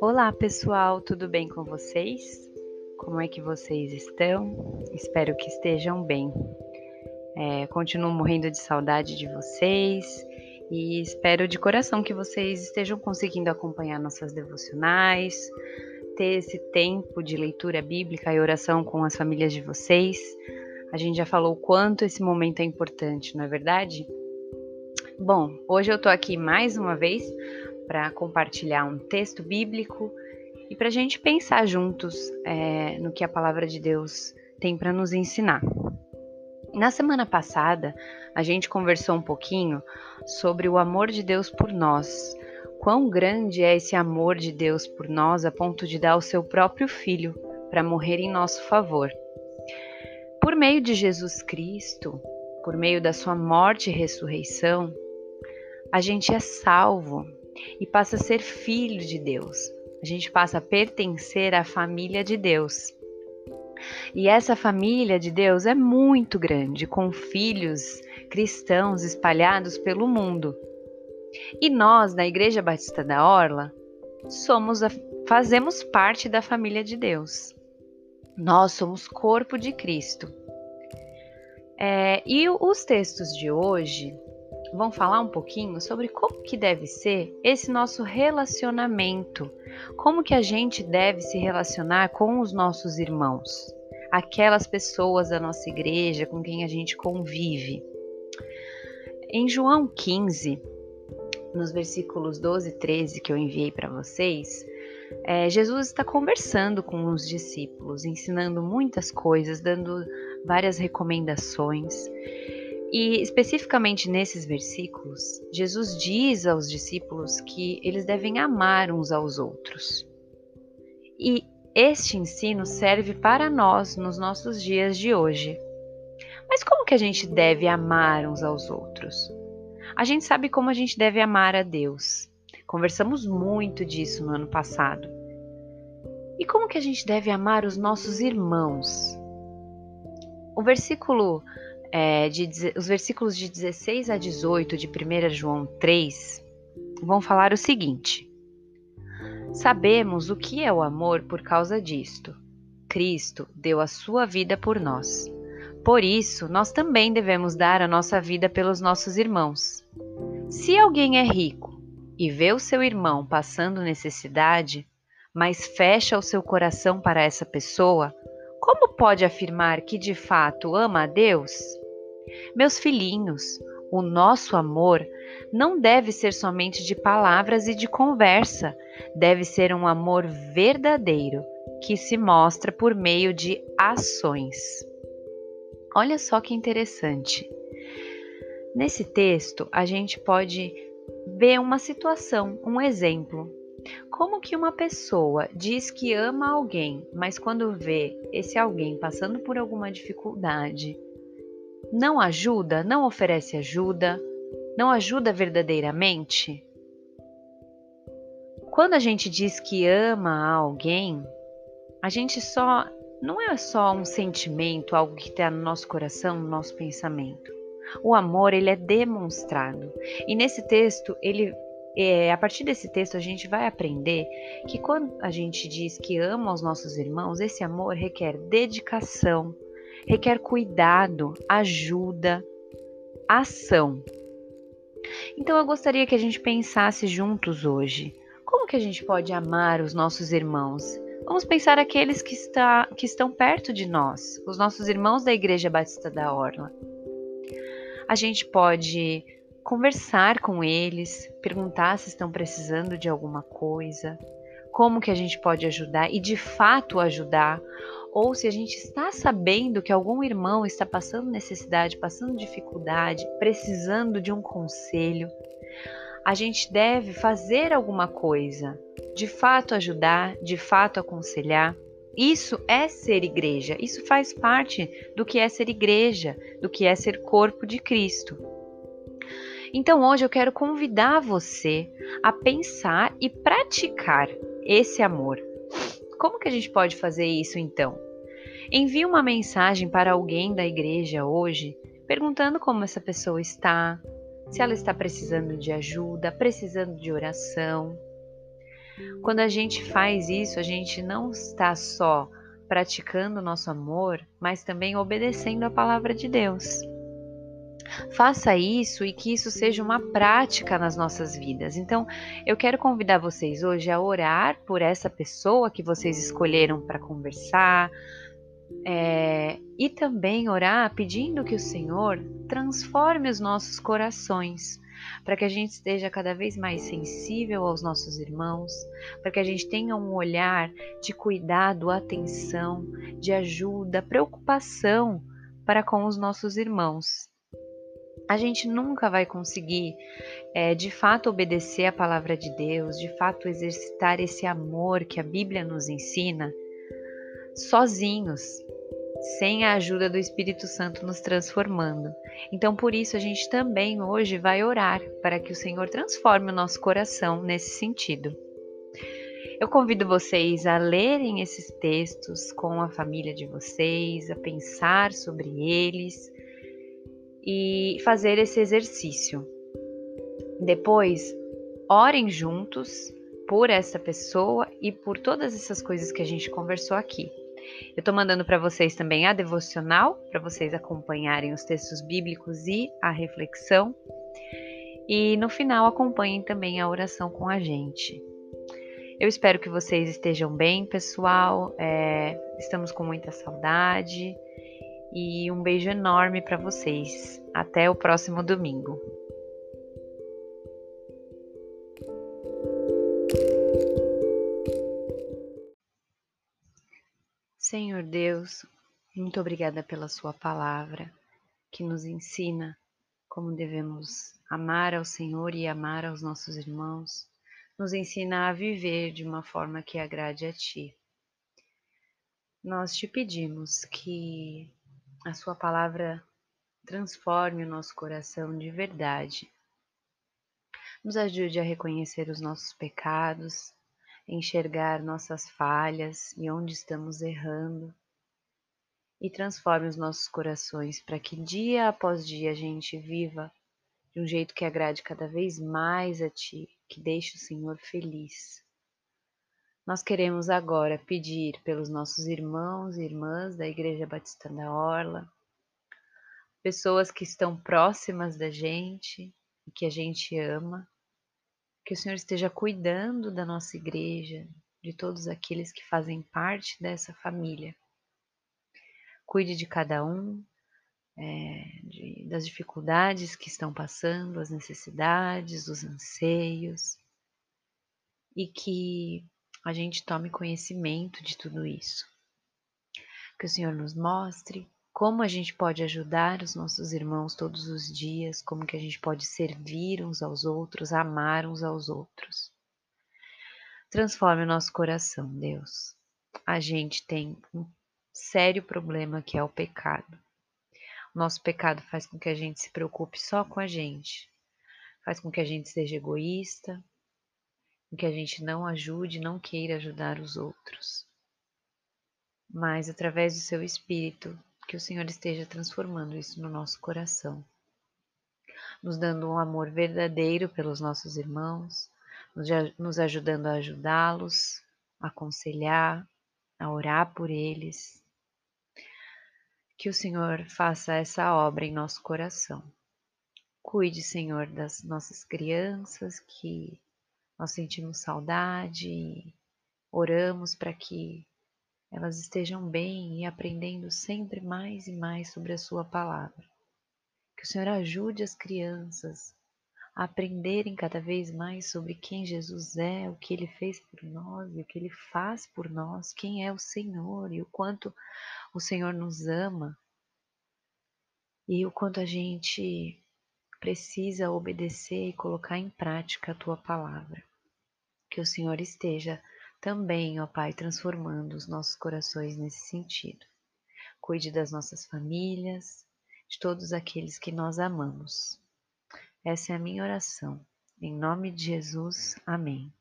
Olá pessoal, tudo bem com vocês? Como é que vocês estão? Espero que estejam bem. É, continuo morrendo de saudade de vocês e espero de coração que vocês estejam conseguindo acompanhar nossas devocionais, ter esse tempo de leitura bíblica e oração com as famílias de vocês. A gente já falou o quanto esse momento é importante, não é verdade? Bom, hoje eu estou aqui mais uma vez para compartilhar um texto bíblico e para a gente pensar juntos é, no que a palavra de Deus tem para nos ensinar. Na semana passada, a gente conversou um pouquinho sobre o amor de Deus por nós. Quão grande é esse amor de Deus por nós a ponto de dar o seu próprio filho para morrer em nosso favor. Por meio de Jesus Cristo, por meio da sua morte e ressurreição, a gente é salvo e passa a ser filho de Deus. A gente passa a pertencer à família de Deus. E essa família de Deus é muito grande, com filhos cristãos espalhados pelo mundo. E nós, na Igreja Batista da Orla, somos a, fazemos parte da família de Deus. Nós somos corpo de Cristo. É, e os textos de hoje vão falar um pouquinho sobre como que deve ser esse nosso relacionamento, como que a gente deve se relacionar com os nossos irmãos, aquelas pessoas da nossa igreja com quem a gente convive. Em João 15, nos versículos 12 e 13 que eu enviei para vocês, é, Jesus está conversando com os discípulos, ensinando muitas coisas, dando várias recomendações. E especificamente nesses versículos, Jesus diz aos discípulos que eles devem amar uns aos outros. E este ensino serve para nós nos nossos dias de hoje. Mas como que a gente deve amar uns aos outros? A gente sabe como a gente deve amar a Deus. Conversamos muito disso no ano passado. E como que a gente deve amar os nossos irmãos? O versículo é, de, os versículos de 16 a 18 de 1 João 3 vão falar o seguinte: Sabemos o que é o amor por causa disto. Cristo deu a sua vida por nós. Por isso, nós também devemos dar a nossa vida pelos nossos irmãos. Se alguém é rico e vê o seu irmão passando necessidade, mas fecha o seu coração para essa pessoa, como pode afirmar que de fato ama a Deus? Meus filhinhos, o nosso amor não deve ser somente de palavras e de conversa, deve ser um amor verdadeiro que se mostra por meio de ações. Olha só que interessante. Nesse texto, a gente pode ver uma situação, um exemplo. Como que uma pessoa diz que ama alguém, mas quando vê esse alguém passando por alguma dificuldade, não ajuda, não oferece ajuda, não ajuda verdadeiramente? Quando a gente diz que ama alguém, a gente só não é só um sentimento, algo que está no nosso coração, no nosso pensamento. O amor ele é demonstrado. E nesse texto, ele é, a partir desse texto, a gente vai aprender que quando a gente diz que ama os nossos irmãos, esse amor requer dedicação, requer cuidado, ajuda, ação. Então eu gostaria que a gente pensasse juntos hoje. Como que a gente pode amar os nossos irmãos? Vamos pensar aqueles que, está, que estão perto de nós, os nossos irmãos da Igreja Batista da Orla. A gente pode conversar com eles, perguntar se estão precisando de alguma coisa, como que a gente pode ajudar e de fato ajudar, ou se a gente está sabendo que algum irmão está passando necessidade, passando dificuldade, precisando de um conselho, a gente deve fazer alguma coisa, de fato ajudar, de fato aconselhar. Isso é ser igreja, isso faz parte do que é ser igreja, do que é ser corpo de Cristo. Então hoje eu quero convidar você a pensar e praticar esse amor. Como que a gente pode fazer isso então? Envie uma mensagem para alguém da igreja hoje, perguntando como essa pessoa está, se ela está precisando de ajuda, precisando de oração. Quando a gente faz isso, a gente não está só praticando o nosso amor, mas também obedecendo a palavra de Deus. Faça isso e que isso seja uma prática nas nossas vidas. Então, eu quero convidar vocês hoje a orar por essa pessoa que vocês escolheram para conversar, é, e também orar pedindo que o Senhor transforme os nossos corações, para que a gente esteja cada vez mais sensível aos nossos irmãos, para que a gente tenha um olhar de cuidado, atenção, de ajuda, preocupação para com os nossos irmãos. A gente nunca vai conseguir, é, de fato, obedecer a palavra de Deus, de fato, exercitar esse amor que a Bíblia nos ensina sozinhos, sem a ajuda do Espírito Santo nos transformando. Então, por isso, a gente também hoje vai orar para que o Senhor transforme o nosso coração nesse sentido. Eu convido vocês a lerem esses textos com a família de vocês, a pensar sobre eles e fazer esse exercício. Depois, orem juntos por essa pessoa e por todas essas coisas que a gente conversou aqui. Eu estou mandando para vocês também a devocional, para vocês acompanharem os textos bíblicos e a reflexão. E no final acompanhem também a oração com a gente. Eu espero que vocês estejam bem, pessoal. É, estamos com muita saudade. E um beijo enorme para vocês. Até o próximo domingo. Senhor Deus, muito obrigada pela Sua palavra que nos ensina como devemos amar ao Senhor e amar aos nossos irmãos, nos ensina a viver de uma forma que agrade a Ti. Nós te pedimos que a Sua palavra transforme o nosso coração de verdade. Nos ajude a reconhecer os nossos pecados, enxergar nossas falhas e onde estamos errando e transforme os nossos corações para que dia após dia a gente viva de um jeito que agrade cada vez mais a Ti, que deixe o Senhor feliz. Nós queremos agora pedir pelos nossos irmãos e irmãs da Igreja Batista da Orla, pessoas que estão próximas da gente e que a gente ama, que o Senhor esteja cuidando da nossa igreja, de todos aqueles que fazem parte dessa família. Cuide de cada um, é, de, das dificuldades que estão passando, as necessidades, os anseios, e que a gente tome conhecimento de tudo isso. Que o Senhor nos mostre como a gente pode ajudar os nossos irmãos todos os dias, como que a gente pode servir uns aos outros, amar uns aos outros. Transforme o nosso coração, Deus. A gente tem um sério problema que é o pecado. O nosso pecado faz com que a gente se preocupe só com a gente, faz com que a gente seja egoísta, com que a gente não ajude, não queira ajudar os outros. Mas através do seu espírito, que o Senhor esteja transformando isso no nosso coração, nos dando um amor verdadeiro pelos nossos irmãos, nos ajudando a ajudá-los, aconselhar, a orar por eles. Que o Senhor faça essa obra em nosso coração. Cuide, Senhor, das nossas crianças que nós sentimos saudade e oramos para que elas estejam bem e aprendendo sempre mais e mais sobre a Sua palavra. Que o Senhor ajude as crianças a aprenderem cada vez mais sobre quem Jesus é, o que Ele fez por nós e o que Ele faz por nós, quem é o Senhor e o quanto o Senhor nos ama e o quanto a gente precisa obedecer e colocar em prática a Tua palavra. Que o Senhor esteja também, ó Pai, transformando os nossos corações nesse sentido. Cuide das nossas famílias, de todos aqueles que nós amamos. Essa é a minha oração. Em nome de Jesus, amém.